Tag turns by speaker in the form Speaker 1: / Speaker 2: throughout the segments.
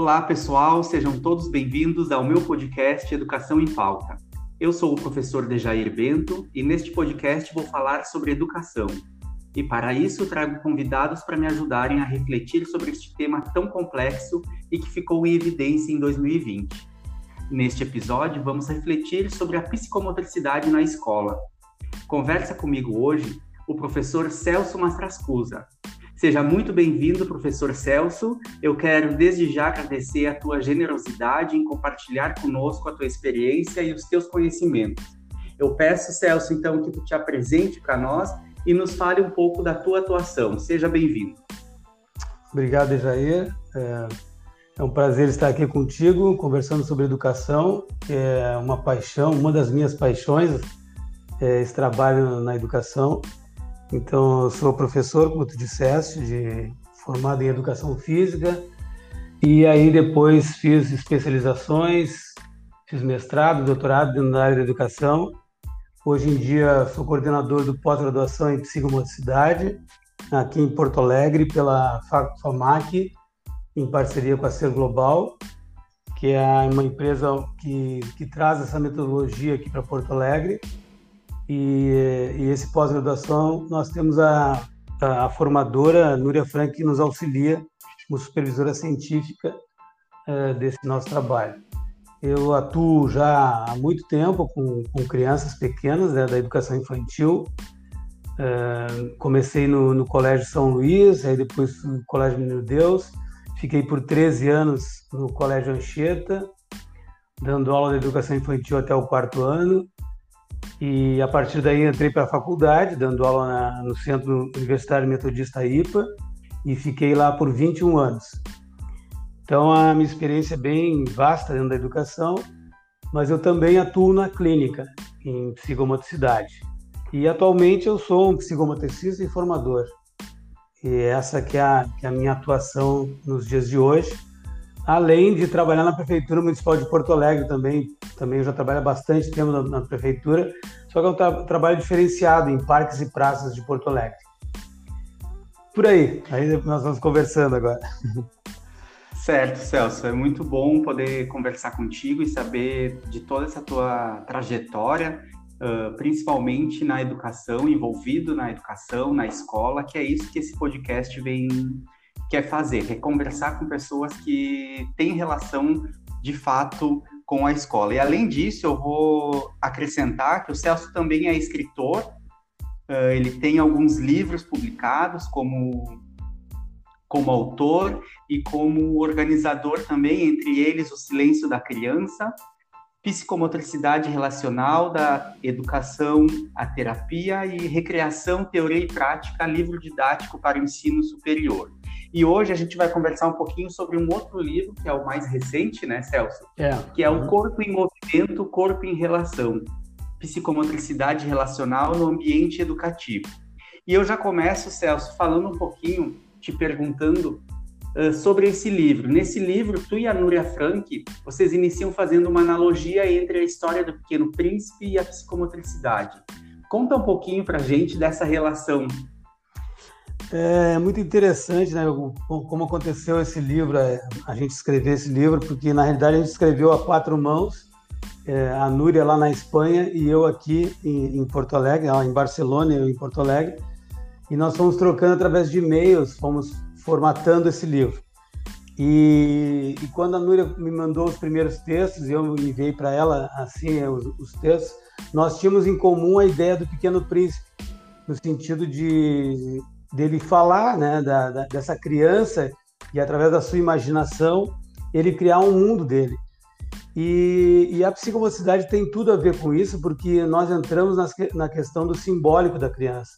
Speaker 1: Olá, pessoal, sejam todos bem-vindos ao meu podcast Educação em Pauta. Eu sou o professor Dejair Bento e neste podcast vou falar sobre educação. E para isso trago convidados para me ajudarem a refletir sobre este tema tão complexo e que ficou em evidência em 2020. Neste episódio, vamos refletir sobre a psicomotricidade na escola. Conversa comigo hoje o professor Celso Mastrascusa, Seja muito bem-vindo, professor Celso. Eu quero desde já agradecer a tua generosidade em compartilhar conosco a tua experiência e os teus conhecimentos. Eu peço, Celso, então, que tu te apresente para nós e nos fale um pouco da tua atuação. Seja bem-vindo.
Speaker 2: Obrigado, Jair. É, é um prazer estar aqui contigo, conversando sobre educação, que é uma paixão, uma das minhas paixões, é esse trabalho na educação. Então, eu sou professor, como tu disseste, de, formado em educação física, e aí depois fiz especializações, fiz mestrado, doutorado na área da educação. Hoje em dia sou coordenador do pós-graduação em psicomotricidade, aqui em Porto Alegre, pela FAMAC, em parceria com a Ser Global, que é uma empresa que, que traz essa metodologia aqui para Porto Alegre e, e esse pós-graduação nós temos a, a, a, formadora Núria Frank que nos auxilia como supervisora científica uh, desse nosso trabalho. Eu atuo já há muito tempo com, com crianças pequenas né, da educação infantil. Uh, comecei no, no, Colégio São Luís, aí depois no Colégio Menino Deus. Fiquei por 13 anos no Colégio Anchieta, dando aula de educação infantil até o quarto ano. E a partir daí entrei para a faculdade, dando aula na, no Centro Universitário Metodista IPA, e fiquei lá por 21 anos. Então a minha experiência é bem vasta dentro da educação, mas eu também atuo na clínica, em psicomotricidade. E atualmente eu sou um psicomotricista e formador. E essa que é, a, que é a minha atuação nos dias de hoje além de trabalhar na Prefeitura Municipal de Porto Alegre também. Também eu já trabalho há bastante tempo na, na Prefeitura, só que é um tra trabalho diferenciado em parques e praças de Porto Alegre. Por aí, aí nós vamos conversando agora.
Speaker 1: Certo, Celso. É muito bom poder conversar contigo e saber de toda essa tua trajetória, uh, principalmente na educação, envolvido na educação, na escola, que é isso que esse podcast vem quer fazer, quer conversar com pessoas que têm relação de fato com a escola. E além disso, eu vou acrescentar que o Celso também é escritor, uh, ele tem alguns livros publicados como, como autor e como organizador também, entre eles O Silêncio da Criança, Psicomotricidade Relacional da Educação à Terapia e Recreação, Teoria e Prática, livro didático para o ensino superior. E hoje a gente vai conversar um pouquinho sobre um outro livro, que é o mais recente, né, Celso? É. Que é o Corpo em Movimento, Corpo em Relação. Psicomotricidade relacional no ambiente educativo. E eu já começo, Celso, falando um pouquinho, te perguntando uh, sobre esse livro. Nesse livro, tu e a Núria Frank, vocês iniciam fazendo uma analogia entre a história do Pequeno Príncipe e a psicomotricidade. Conta um pouquinho para gente dessa relação
Speaker 2: é muito interessante, né? Como aconteceu esse livro, é, a gente escrever esse livro, porque na realidade a gente escreveu a quatro mãos, é, a Núria lá na Espanha e eu aqui em, em Porto Alegre, em Barcelona, eu em Porto Alegre, e nós fomos trocando através de e-mails, fomos formatando esse livro. E, e, quando a Núria me mandou os primeiros textos, e eu enviei para ela assim os, os textos, nós tínhamos em comum a ideia do Pequeno Príncipe, no sentido de dele falar né, da, da, dessa criança e através da sua imaginação ele criar um mundo dele. E, e, a psicomotricidade tem tudo a ver com isso, porque nós entramos nas, na questão do simbólico da criança,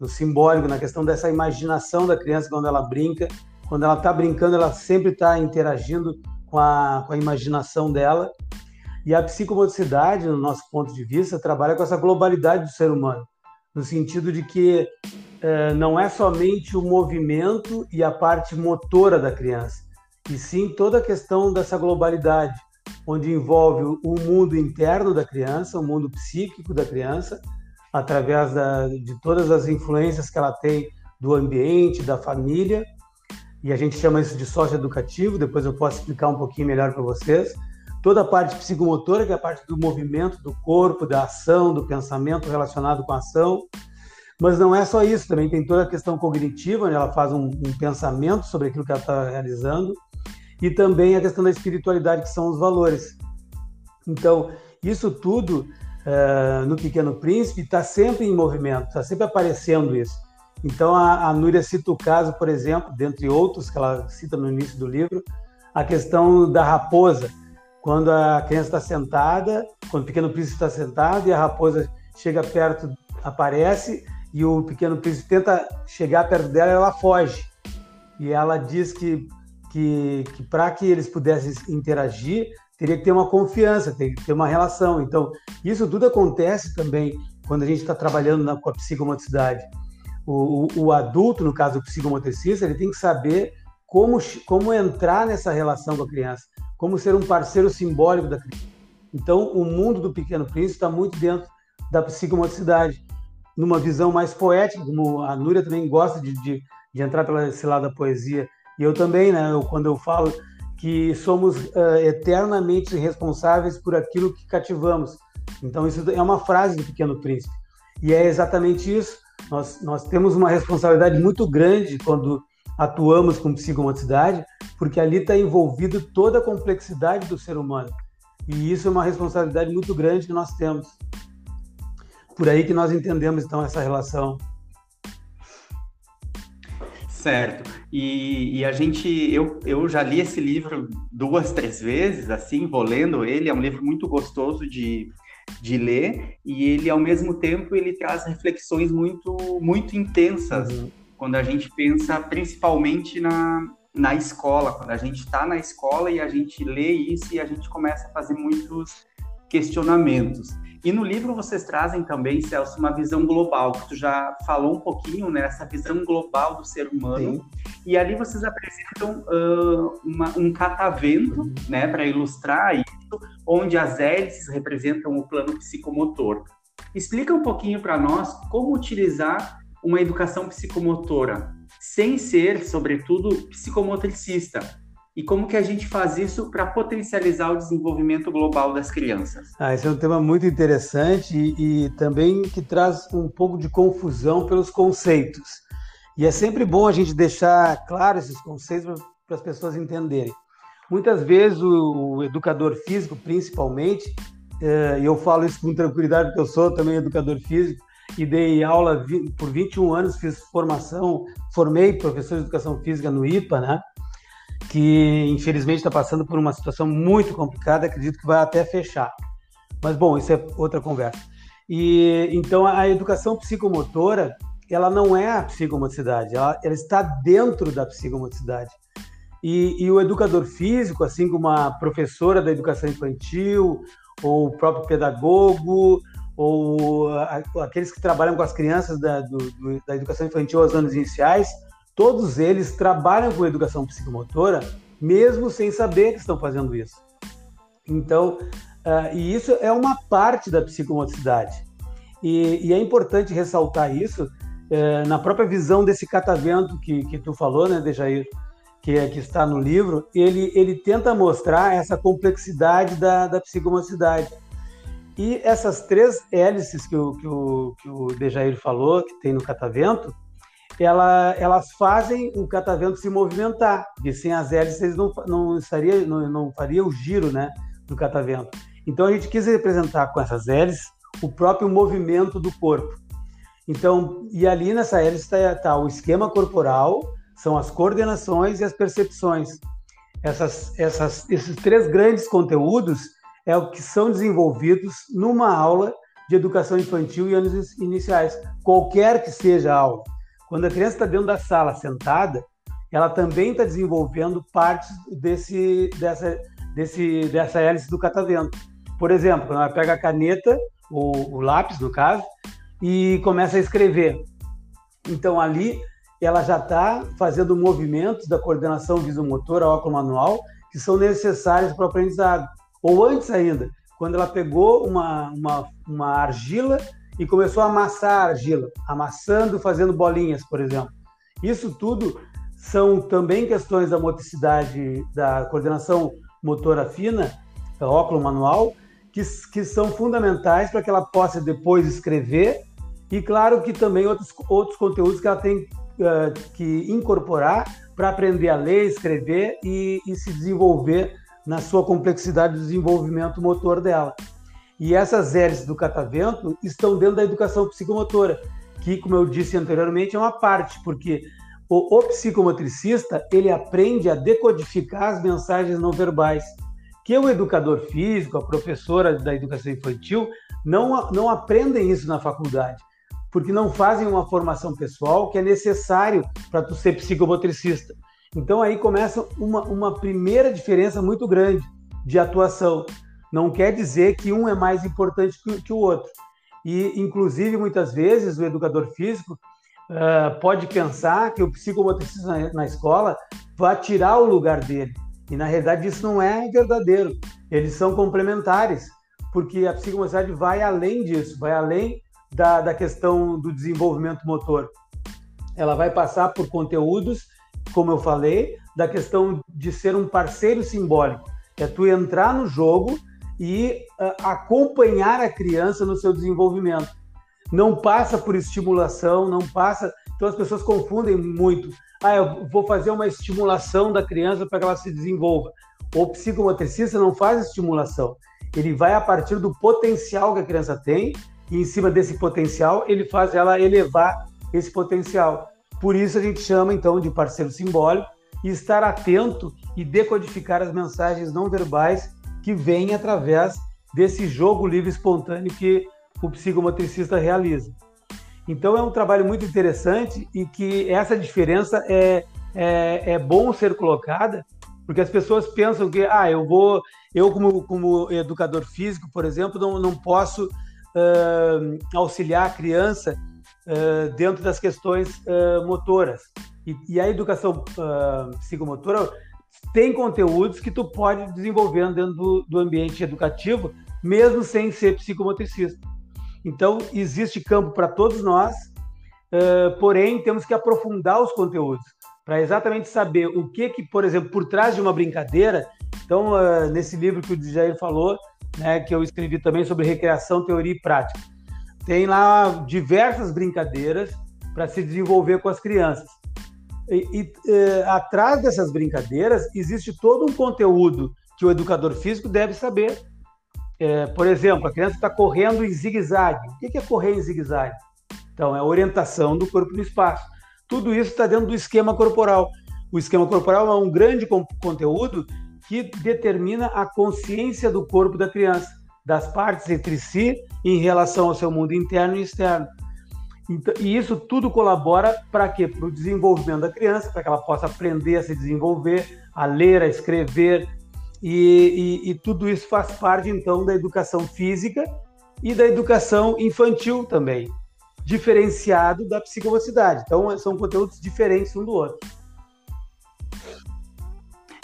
Speaker 2: no simbólico, na questão dessa imaginação da criança quando ela brinca. Quando ela está brincando, ela sempre está interagindo com a, com a imaginação dela. E a psicomotricidade, no nosso ponto de vista, trabalha com essa globalidade do ser humano, no sentido de que não é somente o movimento e a parte motora da criança, e sim toda a questão dessa globalidade, onde envolve o mundo interno da criança, o mundo psíquico da criança, através da, de todas as influências que ela tem do ambiente, da família, e a gente chama isso de sócio educativo, depois eu posso explicar um pouquinho melhor para vocês. Toda a parte psicomotora, que é a parte do movimento do corpo, da ação, do pensamento relacionado com a ação. Mas não é só isso, também tem toda a questão cognitiva, onde ela faz um, um pensamento sobre aquilo que ela está realizando, e também a questão da espiritualidade, que são os valores. Então, isso tudo uh, no Pequeno Príncipe está sempre em movimento, está sempre aparecendo isso. Então, a, a Núria cita o caso, por exemplo, dentre outros que ela cita no início do livro, a questão da raposa. Quando a criança está sentada, quando o Pequeno Príncipe está sentado e a raposa chega perto, aparece, e o Pequeno Príncipe tenta chegar perto dela, ela foge. E ela diz que, que, que para que eles pudessem interagir, teria que ter uma confiança, teria que ter uma relação. Então, isso tudo acontece também quando a gente está trabalhando na, com a psicomotricidade o, o, o adulto, no caso do psicomotricista, ele tem que saber como, como entrar nessa relação com a criança, como ser um parceiro simbólico da criança. Então, o mundo do Pequeno Príncipe está muito dentro da psicomotricidade, numa visão mais poética, como a Núria também gosta de, de, de entrar pelo esse lado da poesia. E eu também, né, eu, quando eu falo que somos uh, eternamente responsáveis por aquilo que cativamos. Então, isso é uma frase do Pequeno Príncipe. E é exatamente isso. Nós, nós temos uma responsabilidade muito grande quando atuamos com psicomotricidade, porque ali está envolvido toda a complexidade do ser humano. E isso é uma responsabilidade muito grande que nós temos. Por aí que nós entendemos, então, essa relação.
Speaker 1: Certo. E, e, a gente, eu, eu já li esse livro duas, três vezes, assim, vou lendo ele. É um livro muito gostoso de, de ler e ele ao mesmo tempo ele traz reflexões muito muito intensas uhum. quando a gente pensa principalmente na, na escola quando a gente está na escola e a gente lê isso e a gente começa a fazer muitos questionamentos e no livro vocês trazem também, Celso, uma visão global, que tu já falou um pouquinho, né? Essa visão global do ser humano. Sim. E ali vocês apresentam uh, uma, um catavento, né, para ilustrar isso, onde as hélices representam o plano psicomotor. Explica um pouquinho para nós como utilizar uma educação psicomotora, sem ser, sobretudo, psicomotricista, e como que a gente faz isso para potencializar o desenvolvimento global das crianças?
Speaker 2: Ah, esse é um tema muito interessante e, e, também que traz um pouco de confusão pelos conceitos. E é sempre bom a gente deixar claro esses conceitos para as pessoas entenderem. Muitas vezes o, o educador físico, principalmente, é, e eu falo isso com tranquilidade porque eu sou também educador físico e dei aula por 21 anos, fiz formação, formei professor de educação física no IPA, né? Que infelizmente está passando por uma situação muito complicada, acredito que vai até fechar. Mas bom, isso é outra conversa. E então a educação psicomotora, ela não é a psicomotricidade, ela, ela está dentro da psicomotricidade. E, e, o educador físico, assim como a professora da educação infantil, ou o próprio pedagogo, ou a, aqueles que trabalham com as crianças da, do, da educação infantil aos anos iniciais, Todos eles trabalham com educação psicomotora, mesmo sem saber que estão fazendo isso. Então, uh, e isso é uma parte da psicomotricidade. E, e é importante ressaltar isso uh, na própria visão desse catavento que, que tu falou, né, Dejair, que, é, que está no livro, ele, ele tenta mostrar essa complexidade da, da psicomotricidade. E essas três hélices que o, que o, que o Dejair falou, que tem no catavento, ela, elas fazem o catavento se movimentar, e sem as hélices não, não, estaria, não, não faria o giro né, do catavento. Então a gente quis representar com essas hélices o próprio movimento do corpo. Então, e ali nessa hélice está tá o esquema corporal, são as coordenações e as percepções. Essas, essas, esses três grandes conteúdos é o que são desenvolvidos numa aula de educação infantil e anos iniciais, qualquer que seja a aula. Quando a criança está dentro da sala sentada, ela também está desenvolvendo partes desse, dessa, desse, dessa hélice do catavento. Por exemplo, quando ela pega a caneta, o, o lápis, no caso, e começa a escrever. Então, ali, ela já está fazendo movimentos da coordenação visomotora manual que são necessários para o aprendizado. Ou antes ainda, quando ela pegou uma, uma, uma argila e começou a amassar a argila, amassando, fazendo bolinhas, por exemplo. Isso tudo são também questões da motricidade, da coordenação motora fina, óculo manual, que, que são fundamentais para que ela possa depois escrever e, claro, que também outros, outros conteúdos que ela tem uh, que incorporar para aprender a ler, escrever e, e se desenvolver na sua complexidade de desenvolvimento motor dela. E essas hélices do catavento estão dentro da educação psicomotora, que, como eu disse anteriormente, é uma parte, porque o, o psicomotricista ele aprende a decodificar as mensagens não verbais, que o educador físico, a professora da educação infantil, não, não aprendem isso na faculdade, porque não fazem uma formação pessoal que é necessário para tu ser psicomotricista. Então aí começa uma, uma primeira diferença muito grande de atuação. Não quer dizer que um é mais importante que, que o outro. E, inclusive, muitas vezes, o educador físico uh, pode pensar que o psicomotricista na, na escola vai tirar o lugar dele. E, na realidade, isso não é verdadeiro. Eles são complementares, porque a psicomotricidade vai além disso, vai além da, da questão do desenvolvimento motor. Ela vai passar por conteúdos como eu falei, da questão de ser um parceiro simbólico. É tu entrar no jogo e uh, acompanhar a criança no seu desenvolvimento. Não passa por estimulação, não passa. Então as pessoas confundem muito. Ah, eu vou fazer uma estimulação da criança para que ela se desenvolva. O psicomotricista não faz estimulação. Ele vai a partir do potencial que a criança tem e em cima desse potencial ele faz ela elevar esse potencial. Por isso a gente chama então de parceiro simbólico e estar atento e decodificar as mensagens não verbais que vêm através desse jogo livre espontâneo que o psicomotricista realiza. Então é um trabalho muito interessante e que essa diferença é, é, é bom ser colocada, porque as pessoas pensam que, ah, eu vou, eu como, como educador físico, por exemplo, não, não posso uh, auxiliar a criança uh, dentro das questões uh, motoras. E, e, a educação psicomotora tem conteúdos que tu pode desenvolver dentro do, do ambiente educativo, mesmo sem ser psicomotricista. Então, existe campo para todos nós, porém, temos que aprofundar os conteúdos para exatamente saber o que, que, por exemplo, por trás de uma brincadeira. Então, nesse livro que o Jair falou, né, que eu escrevi também sobre recreação, teoria e prática tem lá diversas brincadeiras para se desenvolver com as crianças. E, e é, atrás dessas brincadeiras existe todo um conteúdo que o educador físico deve saber. É, por exemplo, a criança está correndo em zigue-zague. O que é correr em zigue-zague? Então, é a orientação do corpo no espaço. Tudo isso está dentro do esquema corporal. O esquema corporal é um grande conteúdo que determina a consciência do corpo da criança das partes entre si em relação ao seu mundo interno e externo. Então, e isso tudo colabora para quê? Para o desenvolvimento da criança, para que ela possa aprender a se desenvolver, a ler, a escrever, e, e, e tudo isso faz parte então da educação física e da educação infantil também, diferenciado da psicomotricidade. Então, são conteúdos diferentes um do outro.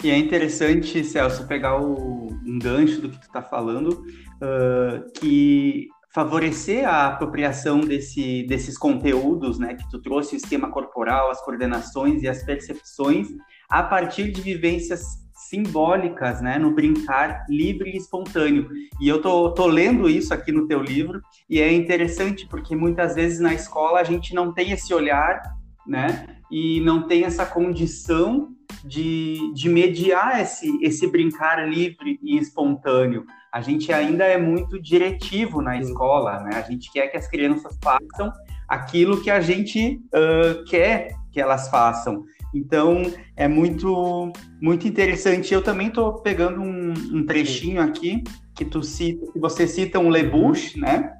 Speaker 1: E é interessante, Celso, pegar o, um gancho do que tu está falando, uh, que favorecer a apropriação desse, desses conteúdos, né, que tu trouxe o esquema corporal, as coordenações e as percepções, a partir de vivências simbólicas, né, no brincar livre e espontâneo. E eu tô, tô lendo isso aqui no teu livro e é interessante porque muitas vezes na escola a gente não tem esse olhar, né, e não tem essa condição de, de mediar esse, esse brincar livre e espontâneo a gente ainda é muito diretivo na escola, né? A gente quer que as crianças façam aquilo que a gente uh, quer que elas façam. Então é muito muito interessante. Eu também estou pegando um, um, trechinho aqui que tu cita, que você cita um Lebush, né?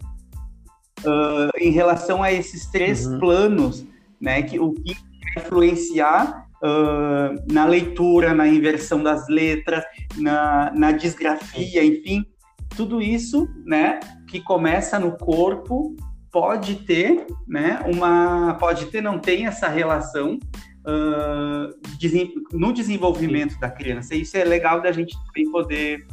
Speaker 1: Uh, em relação a esses três uhum. planos, né? Que o que influenciar uh, na leitura, na inversão das letras, na, na disgrafia, enfim, tudo isso, né, que começa no corpo pode ter, né, uma, pode ter, não tem essa relação uh, no desenvolvimento da criança. Isso é legal da gente também poder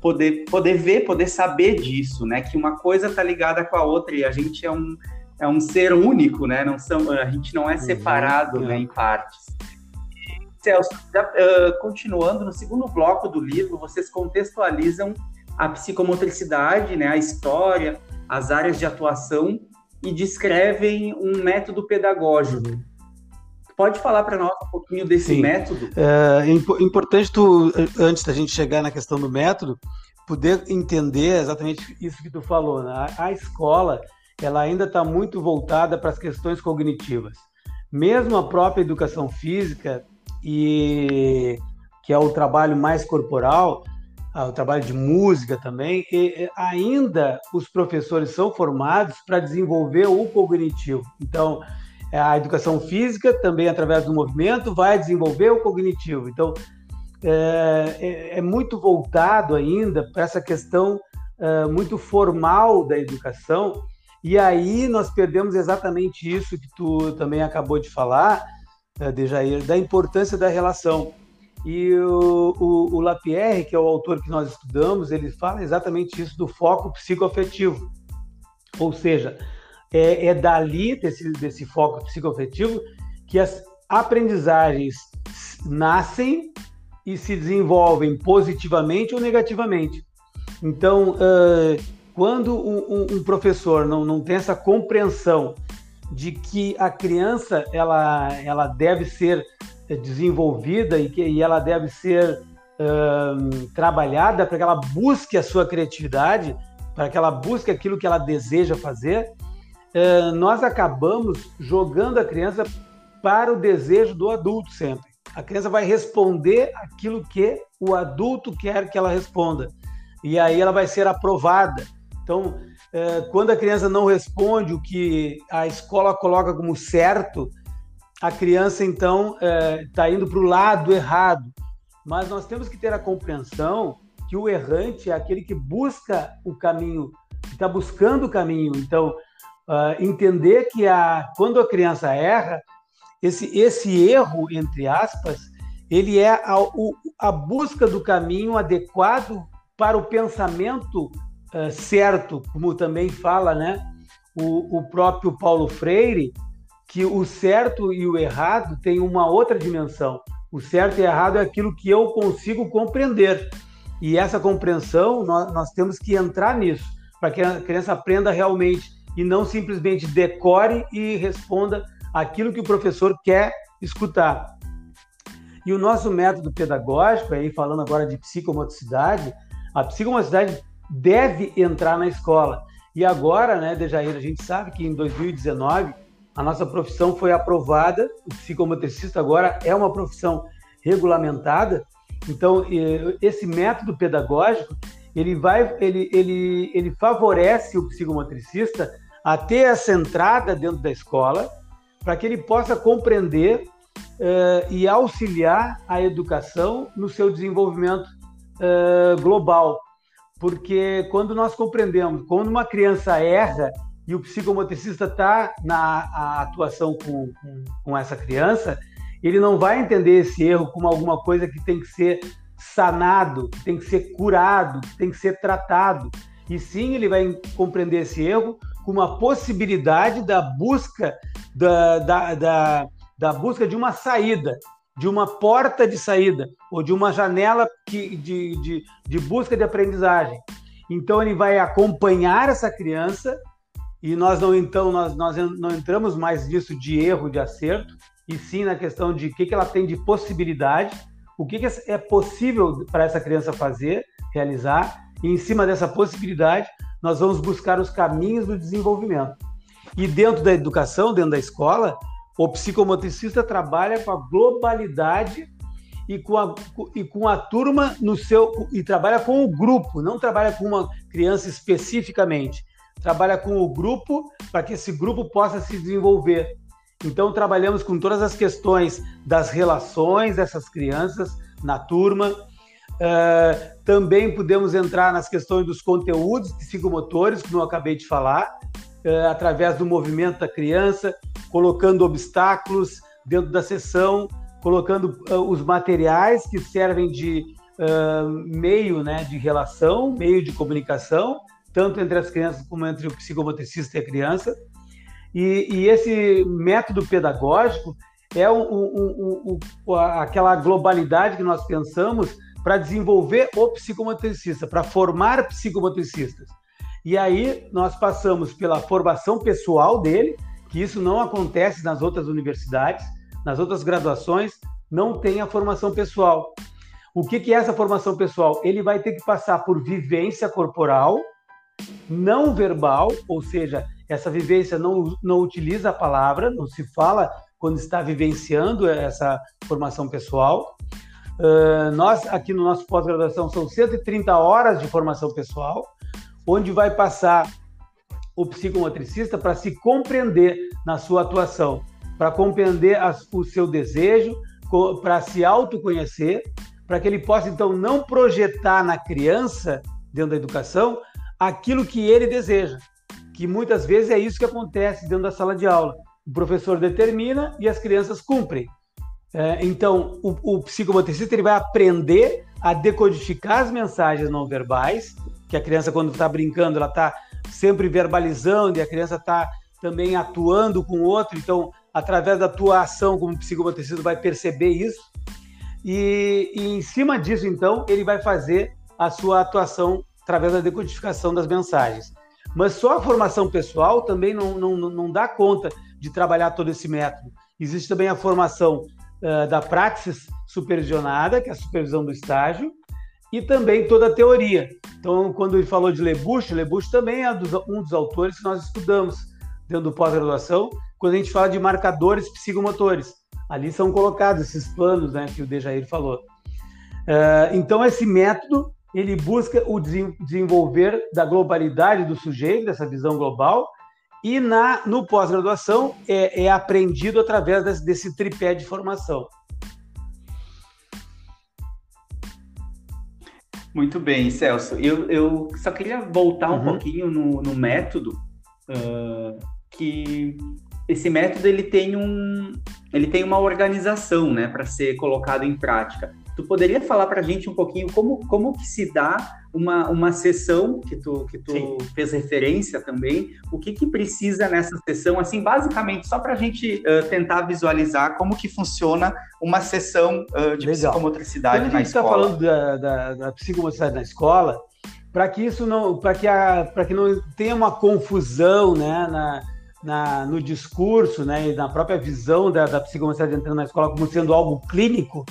Speaker 1: poder poder ver, poder saber disso, né, que uma coisa está ligada com a outra e a gente é um é um ser único, né? Não são, a gente não é uhum, separado, uhum, né, em partes. Celso, já, uh, continuando no segundo bloco do livro, vocês contextualizam a psicomotricidade, né, a história, as áreas de atuação e descrevem um método pedagógico. Pode falar para nós um pouquinho desse Sim. método?
Speaker 2: É, é importante tu, antes da gente chegar na questão do método, poder entender exatamente isso que tu falou. Né? A escola, ela ainda está muito voltada para as questões cognitivas. Mesmo a própria educação física e que é o trabalho mais corporal, ah, o trabalho de música também, e, ainda os professores são formados para desenvolver o cognitivo. Então, a educação física também através do movimento vai desenvolver o cognitivo. Então, é, é, é muito voltado ainda para essa questão é, muito formal da educação. E aí nós perdemos exatamente isso que tu também acabou de falar, é, Dejair, da importância da relação. E o, o, o, Lapierre, que é o autor que nós estudamos, ele fala exatamente isso do foco psicoafetivo. Ou seja, é, é dali, desse, desse foco psicoafetivo, que as aprendizagens nascem e se desenvolvem positivamente ou negativamente. Então, uh, quando um, um, professor não, não tem essa compreensão de que a criança ela, ela deve ser desenvolvida e que e ela deve ser trabalhada para que ela busque a sua criatividade, para que ela busque aquilo que ela deseja fazer, uh, nós acabamos jogando a criança para o desejo do adulto sempre. A criança vai responder aquilo que o adulto quer que ela responda. E aí ela vai ser aprovada. Então, quando a criança não responde o que a escola coloca como certo, a criança então está é, indo para o lado errado. Mas nós temos que ter a compreensão que o errante é aquele que busca o caminho, que está buscando o caminho. Então, uh, entender que a, quando a criança erra, esse, esse erro, entre aspas, ele é a, a busca do caminho adequado para o pensamento uh, certo, como também fala né, o, o próprio Paulo Freire, que o certo e o errado têm uma outra dimensão. O certo e errado é aquilo que eu consigo compreender. E essa compreensão, nós, nós temos que entrar nisso, para que a criança aprenda realmente e não simplesmente decore e responda aquilo que o professor quer escutar. E o nosso método pedagógico, aí falando agora de psicomotricidade, a psicomotricidade deve entrar na escola. E agora, né, Dejair, a gente sabe que em 2019 a nossa profissão foi aprovada, o psicomotricista agora é uma profissão regulamentada. Então, esse método pedagógico, ele vai ele, ele, ele favorece o psicomotricista a ter essa entrada dentro da escola, para que ele possa compreender uh, e auxiliar a educação no seu desenvolvimento uh, global. Porque quando nós compreendemos, quando uma criança erra, e o psicomotricista está na atuação com, com, com, essa criança, ele não vai entender esse erro como alguma coisa que tem que ser sanado, que tem que ser curado, que tem que ser tratado. E sim, ele vai compreender esse erro como uma possibilidade da busca da, da, da, da busca de uma saída, de uma porta de saída ou de uma janela que, de, de, de busca de aprendizagem. Então ele vai acompanhar essa criança e nós não então nós, nós não entramos mais nisso de erro, de acerto, e sim na questão de o que, que ela tem de possibilidade, o que, que é possível para essa criança fazer, realizar, e em cima dessa possibilidade nós vamos buscar os caminhos do desenvolvimento. E dentro da educação, dentro da escola, o psicomotricista trabalha com a globalidade e com a, e com a turma no seu e trabalha com o grupo, não trabalha com uma criança especificamente trabalha com o grupo para que esse grupo possa se desenvolver. Então, trabalhamos com todas as questões das relações dessas crianças na turma. Uh, também podemos entrar nas questões dos conteúdos psicomotores, como eu acabei de falar, através do movimento da criança, colocando obstáculos dentro da sessão, colocando uh, os materiais que servem de meio né, de relação, meio de comunicação, tanto entre as crianças como entre o psicomotricista e a criança. E, e esse método pedagógico é aquela globalidade que nós pensamos para desenvolver o psicomotricista, para formar psicomotricistas. E aí nós passamos pela formação pessoal dele, que isso não acontece nas outras universidades, nas outras graduações, não tem a formação pessoal. O que, que é essa formação pessoal? Ele vai ter que passar por vivência corporal, não verbal, ou seja, essa vivência não, não utiliza a palavra, não se fala quando está vivenciando essa formação pessoal. Uh, nós, aqui no nosso pós-graduação, são 130 horas de formação pessoal, onde vai passar o psicomotricista para se compreender na sua atuação, para compreender as, o seu desejo, para se autoconhecer, para que ele possa, então, não projetar na criança, dentro da educação, aquilo que ele deseja. Que muitas vezes é isso que acontece dentro da sala de aula. O professor determina e as crianças cumprem. É, então, o, o psicomotricista ele vai aprender a decodificar as mensagens não verbais, que a criança, quando está brincando, ela está sempre verbalizando e a criança está também atuando com o outro. Então, através da tua ação como psicomotricista, vai perceber isso. E, e, em cima disso, então, ele vai fazer a sua atuação através da decodificação das mensagens. Mas só a formação pessoal também não, não, não dá conta de trabalhar todo esse método. Existe também a formação uh, da praxis supervisionada, que é a supervisão do estágio, e também toda a teoria. Então, quando ele falou de Lebuche, Lebuche também é um dos autores que nós estudamos dentro do pós-graduação, quando a gente fala de marcadores psicomotores. Ali são colocados esses planos né, que o Dejair falou. Uh, então, esse método ele busca o desenvolver da globalidade do sujeito, dessa visão global, e na, no pós-graduação é, é, aprendido através desse, desse, tripé de formação.
Speaker 1: Muito bem, Celso. Eu, eu só queria voltar um uhum. pouquinho no, no método, uh, que esse método ele tem, um, ele tem uma organização né, para ser colocado em prática. Tu poderia falar para a gente um pouquinho como, como que se dá uma, uma sessão que tu, que tu fez referência também, o que, que precisa nessa sessão, assim, basicamente, só para a gente uh, tentar visualizar como que funciona uma sessão uh, de Legal. psicomotricidade
Speaker 2: Quando na
Speaker 1: escola.
Speaker 2: a gente está falando da, da, da psicomotricidade na escola, para que isso não, para que, a, que não tenha uma confusão, né, na, na, no discurso, né, e na própria visão da, da psicomotricidade entrando na escola como sendo algo clínico,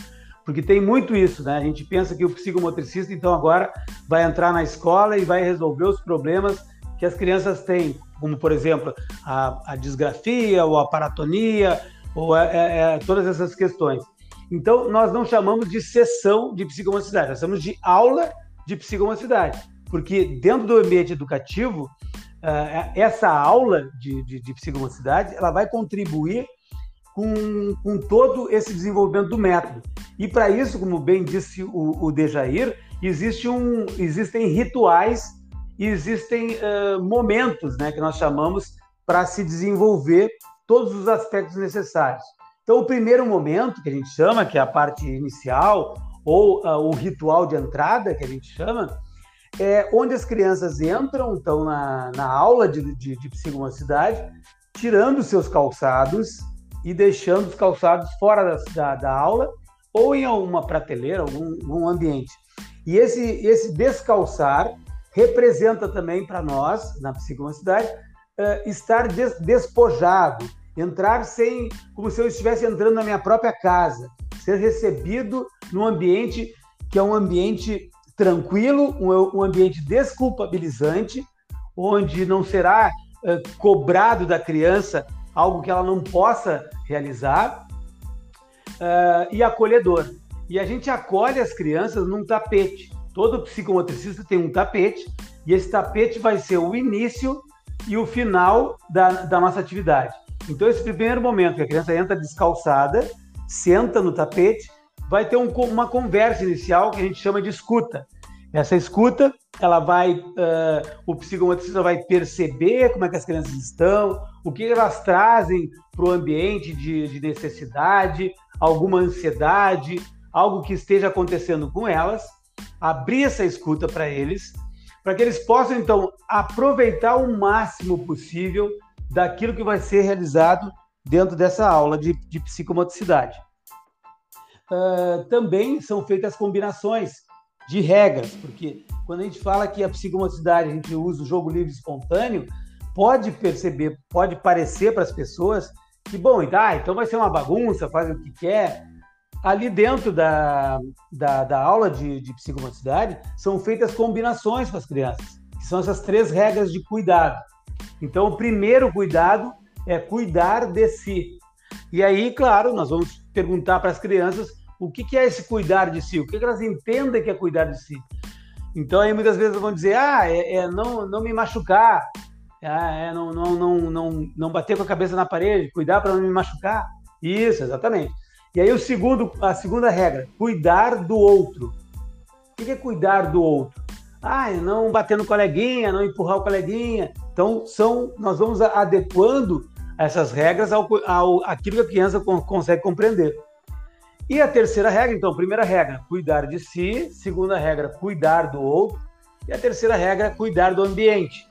Speaker 2: porque tem muito isso, né? A gente pensa que o psicomotricista, então, agora vai entrar na escola e vai resolver os problemas que as crianças têm, como, por exemplo, a, a disgrafia, ou a paratonia, ou é, é, é, todas essas questões. Então, nós não chamamos de sessão de psicomotricidade, nós chamamos de aula de psicomotricidade, porque dentro do ambiente educativo, uh, essa aula de, de, de psicomotricidade, ela vai contribuir com, com todo esse desenvolvimento do método. E para isso, como bem disse o, o Dejair, existe um, existem rituais e existem uh, momentos né, que nós chamamos para se desenvolver todos os aspectos necessários. Então, o primeiro momento, que a gente chama, que é a parte inicial, ou uh, o ritual de entrada, que a gente chama, é onde as crianças entram, estão na, na aula de, de, de psicomotricidade, tirando seus calçados, e deixando os calçados fora da, da, da aula ou em alguma prateleira, algum, algum ambiente. E esse, esse descalçar representa também para nós, na psicomotricidade, uh, estar des, despojado, entrar sem, como se eu estivesse entrando na minha própria casa, ser recebido num ambiente que é um ambiente tranquilo, um, um ambiente desculpabilizante, onde não será uh, cobrado da criança algo que ela não possa realizar, uh, e acolhedor. E a gente acolhe as crianças num tapete. Todo psicomotricista tem um tapete, e esse tapete vai ser o início e o final da, da nossa atividade. Então, esse primeiro momento que a criança entra descalçada, senta no tapete, vai ter um, uma conversa inicial que a gente chama de escuta. Essa escuta, ela vai, uh, o psicomotricista vai perceber como é que as crianças estão, o que elas trazem para o ambiente de, de necessidade, alguma ansiedade, algo que esteja acontecendo com elas, abrir essa escuta para eles, para que eles possam então aproveitar o máximo possível daquilo que vai ser realizado dentro dessa aula de, de psicomotricidade. Uh, também são feitas combinações de regras, porque quando a gente fala que a psicomotricidade a gente usa o jogo livre espontâneo, pode perceber, pode parecer para as pessoas que, bom, ah, então vai ser uma bagunça, faz o que quer. Ali dentro da, da, da aula de, de psicomotricidade são feitas combinações com as crianças, que são essas três regras de cuidado. Então, o primeiro cuidado é cuidar de si. E aí, claro, nós vamos perguntar para as crianças o que, que é esse cuidar de si, o que, que elas entendem que é cuidar de si. Então, aí muitas vezes vão dizer, ah, é, é não, não me machucar, ah, é não, não, não, não, não bater com a cabeça na parede, cuidar para não me machucar. Isso, exatamente. E aí o segundo, a segunda regra, cuidar do outro. O que é cuidar do outro? Ah, é não bater no coleguinha, não empurrar o coleguinha. Então, são, nós vamos adequando essas regras ao, ao aquilo que a criança consegue compreender. E a terceira regra, então, primeira regra, cuidar de si, segunda regra, cuidar do outro, e a terceira regra, cuidar do ambiente.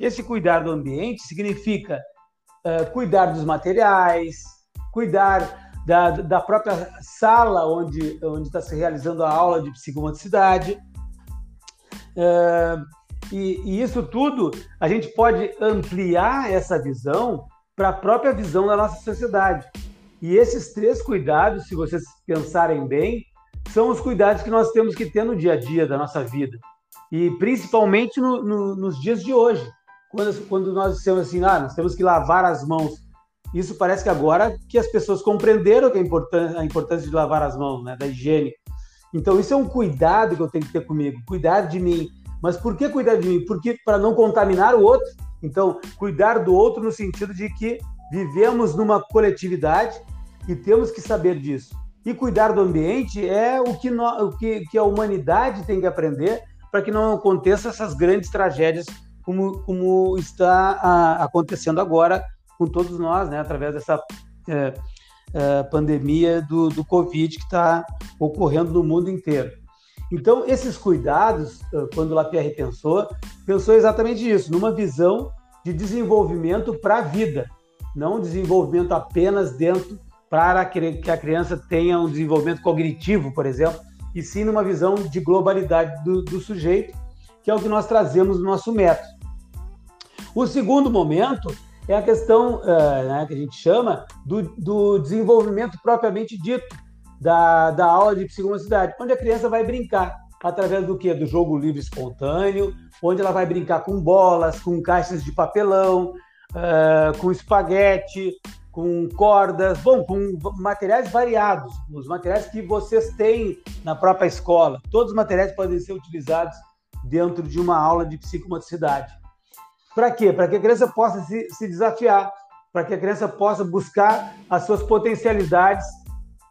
Speaker 2: Esse cuidar do ambiente significa uh, cuidar dos materiais, cuidar da, da própria sala onde está se realizando a aula de psicomotricidade. Uh, e, e, isso tudo a gente pode ampliar essa visão para a própria visão da nossa sociedade. E esses três cuidados, se vocês pensarem bem, são os cuidados que nós temos que ter no dia a dia da nossa vida. E principalmente no, no, nos dias de hoje, quando, quando nós dissemos assim, ah, nós temos que lavar as mãos. Isso parece que agora que as pessoas compreenderam que é importância, a importância de lavar as mãos, né, da higiene. Então isso é um cuidado que eu tenho que ter comigo, cuidar de mim. Mas por que cuidar de mim? Porque para não contaminar o outro. Então, cuidar do outro no sentido de que vivemos numa coletividade e temos que saber disso. E cuidar do ambiente é o que, no, o que, que a humanidade tem que aprender para que não aconteçam essas grandes tragédias como, como está a, acontecendo agora com todos nós, né, através dessa é, é, pandemia do, do Covid que está ocorrendo no mundo inteiro. Então, esses cuidados, quando Lapierre pensou, pensou exatamente isso, numa visão de desenvolvimento para a vida, não desenvolvimento apenas dentro para que a criança tenha um desenvolvimento cognitivo, por exemplo, e sim numa visão de globalidade do, do sujeito, que é o que nós trazemos no nosso método. O segundo momento é a questão uh, né, que a gente chama do, do, desenvolvimento propriamente dito da, da aula de psicomotricidade, onde a criança vai brincar através do que? Do jogo livre espontâneo, onde ela vai brincar com bolas, com caixas de papelão, uh, com espaguete, com cordas, bom, com materiais variados, os materiais que vocês têm na própria escola. Todos os materiais podem ser utilizados dentro de uma aula de psicomotricidade. Para quê? Para que a criança possa se, se desafiar, para que a criança possa buscar as suas potencialidades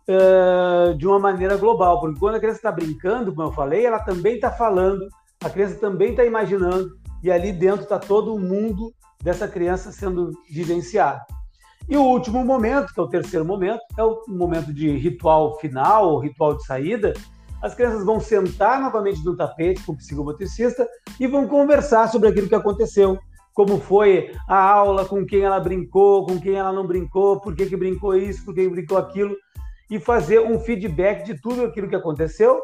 Speaker 2: uh, de uma maneira global. Porque quando a criança está brincando, como eu falei, ela também está falando, a criança também está imaginando, e ali dentro está todo o mundo dessa criança sendo vivenciado. E o último momento, que é o terceiro momento, é o momento de ritual final, ou ritual de saída. As crianças vão sentar novamente no tapete com o psicomotricista e vão conversar sobre aquilo que aconteceu, como foi a aula, com quem ela brincou, com quem ela não brincou, por que, que brincou isso, por que, que brincou aquilo, e fazer um feedback de tudo aquilo que aconteceu.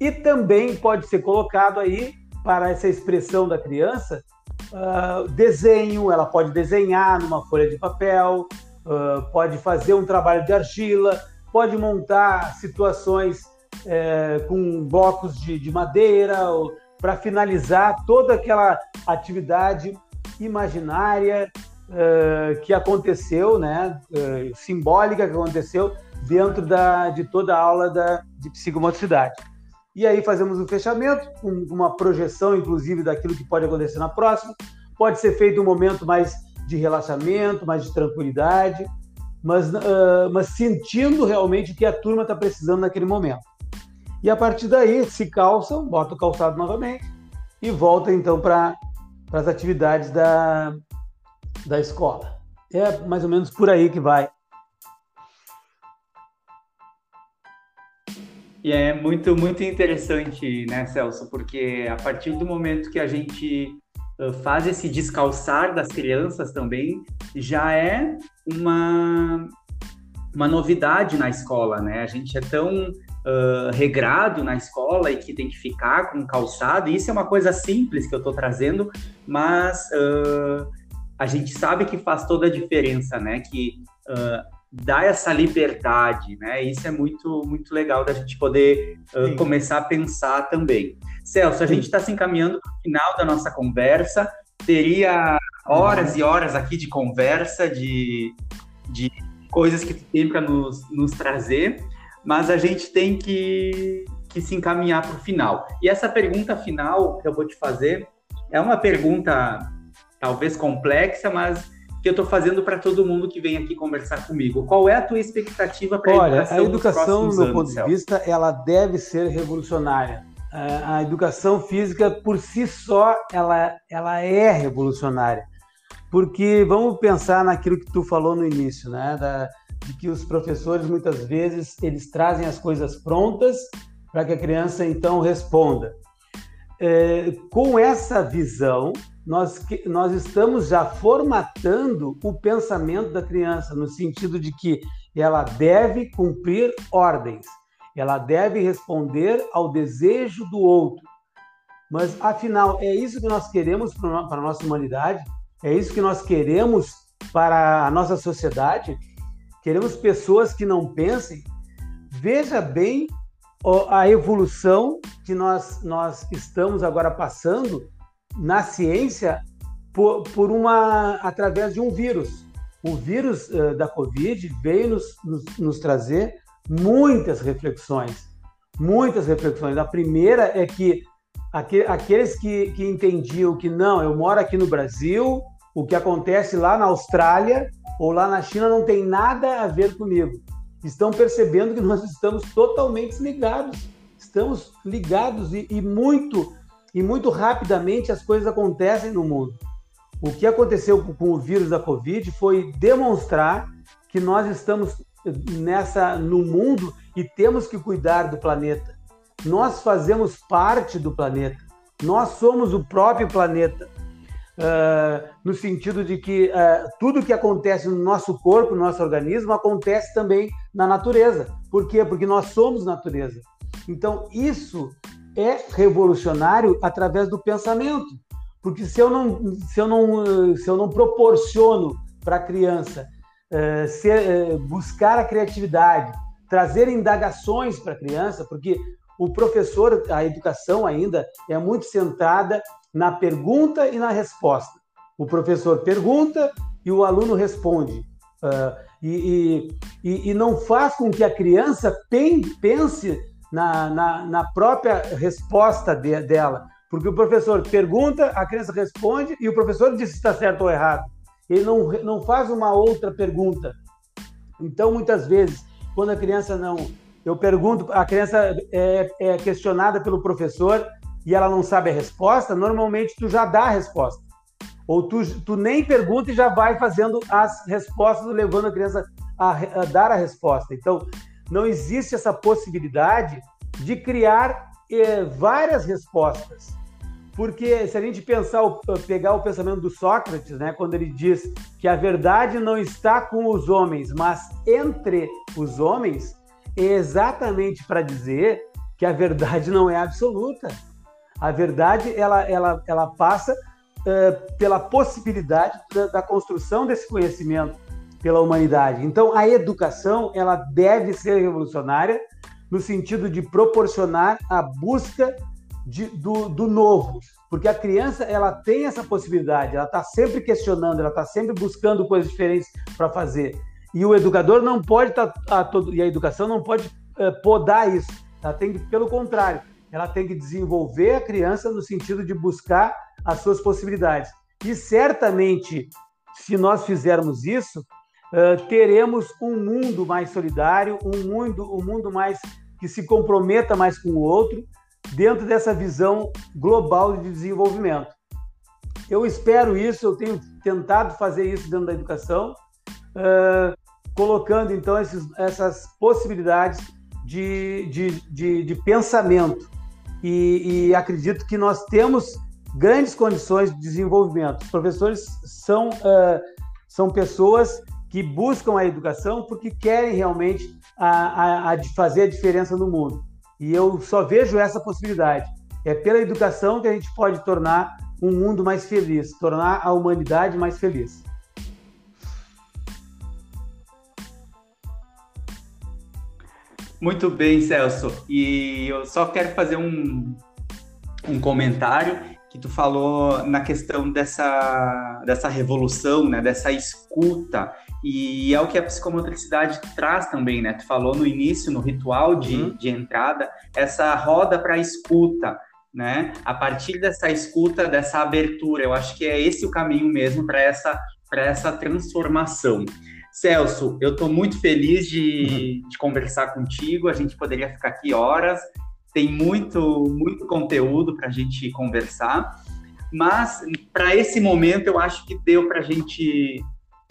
Speaker 2: E também pode ser colocado aí, para essa expressão da criança, uh, desenho, ela pode desenhar numa folha de papel, uh, pode fazer um trabalho de argila, pode montar situações uh, com blocos de, de madeira, para finalizar toda aquela atividade imaginária uh, que aconteceu, né, uh, simbólica que aconteceu dentro da, de toda a aula da, de psicomotricidade. E aí fazemos um fechamento, com uma projeção, inclusive, daquilo que pode acontecer na próxima. Pode ser feito um momento mais de relaxamento, mais de tranquilidade, mas, uh, mas sentindo realmente o que a turma está precisando naquele momento. E a partir daí se calçam, bota o calçado novamente e volta então para as atividades da, da escola. É mais ou menos por aí que vai.
Speaker 1: E é muito, muito interessante, né, Celso? Porque a partir do momento que a gente faz esse descalçar das crianças também, já é uma, uma novidade na escola, né? A gente é tão uh, regrado na escola e que tem que ficar com calçado, e isso é uma coisa simples que eu estou trazendo, mas uh, a gente sabe que faz toda a diferença, né? Que uh, dá essa liberdade, né? Isso é muito, muito legal da gente poder uh, começar a pensar também. Celso, a gente está se encaminhando para o final da nossa conversa. Teria horas e horas aqui de conversa, de, de coisas que tu tem para nos, nos trazer, mas a gente tem que, que se encaminhar para o final. E essa pergunta final que eu vou te fazer é uma pergunta talvez complexa, mas que eu estou fazendo para todo mundo que vem aqui conversar comigo. Qual é a tua expectativa para
Speaker 2: a educação? Olha, a educação, do meu ponto de vista, ela deve ser revolucionária. A educação física, por si só, ela, ela é revolucionária. Porque vamos pensar naquilo que tu falou no início, né? Da, de que os professores, muitas vezes, eles trazem as coisas prontas para que a criança, então, responda. É, com essa visão, nós, nós estamos já formatando o pensamento da criança, no sentido de que ela deve cumprir ordens, ela deve responder ao desejo do outro. Mas, afinal, é isso que nós queremos para a nossa humanidade? É isso que nós queremos para a nossa sociedade? Queremos pessoas que não pensem? Veja bem a evolução que nós, nós estamos agora passando na ciência por, por uma através de um vírus. O vírus uh, da Covid veio nos, nos, nos trazer muitas reflexões, muitas reflexões. A primeira é que aqueles que, que entendiam que não, eu moro aqui no Brasil, o que acontece lá na Austrália ou lá na China não tem nada a ver comigo. Estão percebendo que nós estamos totalmente ligados, estamos ligados e, e muito e muito rapidamente as coisas acontecem no mundo. O que aconteceu com o vírus da Covid foi demonstrar que nós estamos nessa no mundo e temos que cuidar do planeta. Nós fazemos parte do planeta. Nós somos o próprio planeta. Uh, no sentido de que uh, tudo que acontece no nosso corpo, no nosso organismo, acontece também na natureza. Por quê? Porque nós somos natureza. Então, isso é revolucionário através do pensamento. Porque se eu não, se eu não, se eu não proporciono para a criança uh, ser, uh, buscar a criatividade, trazer indagações para a criança, porque o professor, a educação ainda é muito centrada na pergunta e na resposta. O professor pergunta e o aluno responde. Uh, e, e, e, não faz com que a criança pense na, na, na própria resposta de, dela. Porque o professor pergunta, a criança responde e o professor diz se está certo ou errado. Ele não, não faz uma outra pergunta. Então, muitas vezes, quando a criança não. Eu pergunto, a criança é, é questionada pelo professor e ela não sabe a resposta, normalmente tu já dá a resposta. Ou tu, tu nem pergunta e já vai fazendo as respostas, levando a criança a, a dar a resposta. Então, não existe essa possibilidade de criar eh, várias respostas. Porque se a gente pensar, pegar o pensamento do Sócrates, né, quando ele diz que a verdade não está com os homens, mas entre os homens, é exatamente para dizer que a verdade não é absoluta. A verdade ela, ela, ela passa uh, pela possibilidade da, da construção desse conhecimento pela humanidade. Então, a educação ela deve ser revolucionária no sentido de proporcionar a busca de, do, do novo, porque a criança ela tem essa possibilidade, ela está sempre questionando, ela está sempre buscando coisas diferentes para fazer. E o educador não pode estar tá, e a educação não pode é, podar isso. Ela tem que, pelo contrário, ela tem que desenvolver a criança no sentido de buscar as suas possibilidades. E certamente, se nós fizermos isso, uh, teremos um mundo mais solidário, um mundo, um mundo mais que se comprometa mais com o outro, dentro dessa visão global de desenvolvimento. Eu espero isso, eu tenho tentado fazer isso dentro da educação, uh, colocando então esses, essas possibilidades de, de, de, de pensamento. E, e, acredito que nós temos grandes condições de desenvolvimento. Os professores são, uh, são pessoas que buscam a educação porque querem realmente a, a, a fazer a diferença no mundo. E eu só vejo essa possibilidade. É pela educação que a gente pode tornar um mundo mais feliz, tornar a humanidade mais feliz.
Speaker 1: Muito bem, Celso. E eu só quero fazer um, um comentário que tu falou na questão dessa, dessa revolução, né, dessa escuta, e é o que a psicomotricidade traz também, né? Tu falou no início, no ritual de, uhum. de entrada, essa roda para escuta, né? A partir dessa escuta, dessa abertura, eu acho que é esse o caminho mesmo para essa, essa transformação. Celso, eu estou muito feliz de, de conversar contigo. A gente poderia ficar aqui horas. Tem muito, muito conteúdo para a gente conversar. Mas para esse momento, eu acho que deu para a gente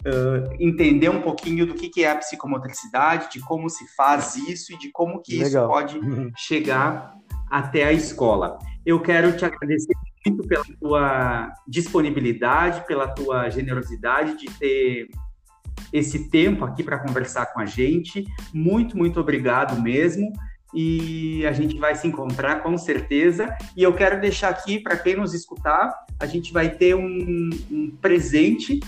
Speaker 1: uh, entender um pouquinho do que, que é a psicomotricidade, de como se faz isso e de como que Legal. isso pode uhum. chegar até a escola. Eu quero te agradecer muito pela tua disponibilidade, pela tua generosidade de ter esse tempo aqui para conversar com a gente. Muito, muito obrigado mesmo. E a gente vai se encontrar com certeza. E eu quero deixar aqui para quem nos escutar, a gente vai ter um, um presente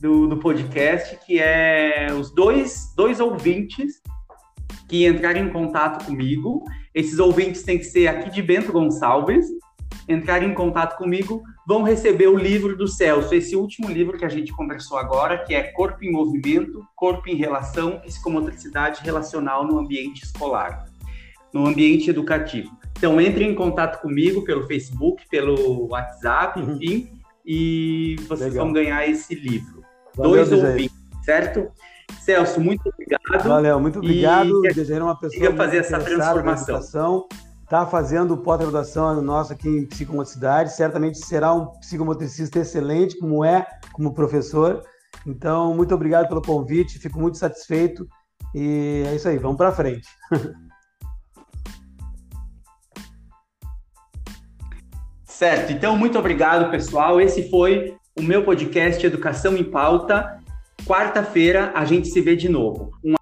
Speaker 1: do, do, podcast, que é os dois, dois ouvintes que entrarem em contato comigo. Esses ouvintes têm que ser aqui de Bento Gonçalves, entrarem em contato comigo, vão receber o livro do Celso, esse último livro que a gente conversou agora, que é Corpo em Movimento, Corpo em Relação, Psicomotricidade Relacional no Ambiente Escolar, no ambiente educativo. Então, entrem em contato comigo pelo Facebook, pelo WhatsApp, uhum. enfim, e vocês Legal. vão ganhar esse livro. Valeu, Dois ouvintes, certo? Celso, muito obrigado.
Speaker 2: Valeu, muito obrigado. Desejar
Speaker 1: uma pessoa fazer essa transformação
Speaker 2: está fazendo pós-graduação nosso aqui em psicomotricidade, certamente será um psicomotricista excelente, como é, como professor. Então, muito obrigado pelo convite, fico muito satisfeito e é isso aí, vamos para frente.
Speaker 1: Certo, então muito obrigado, pessoal. Esse foi o meu podcast Educação em Pauta. Quarta-feira a gente se vê de novo. Um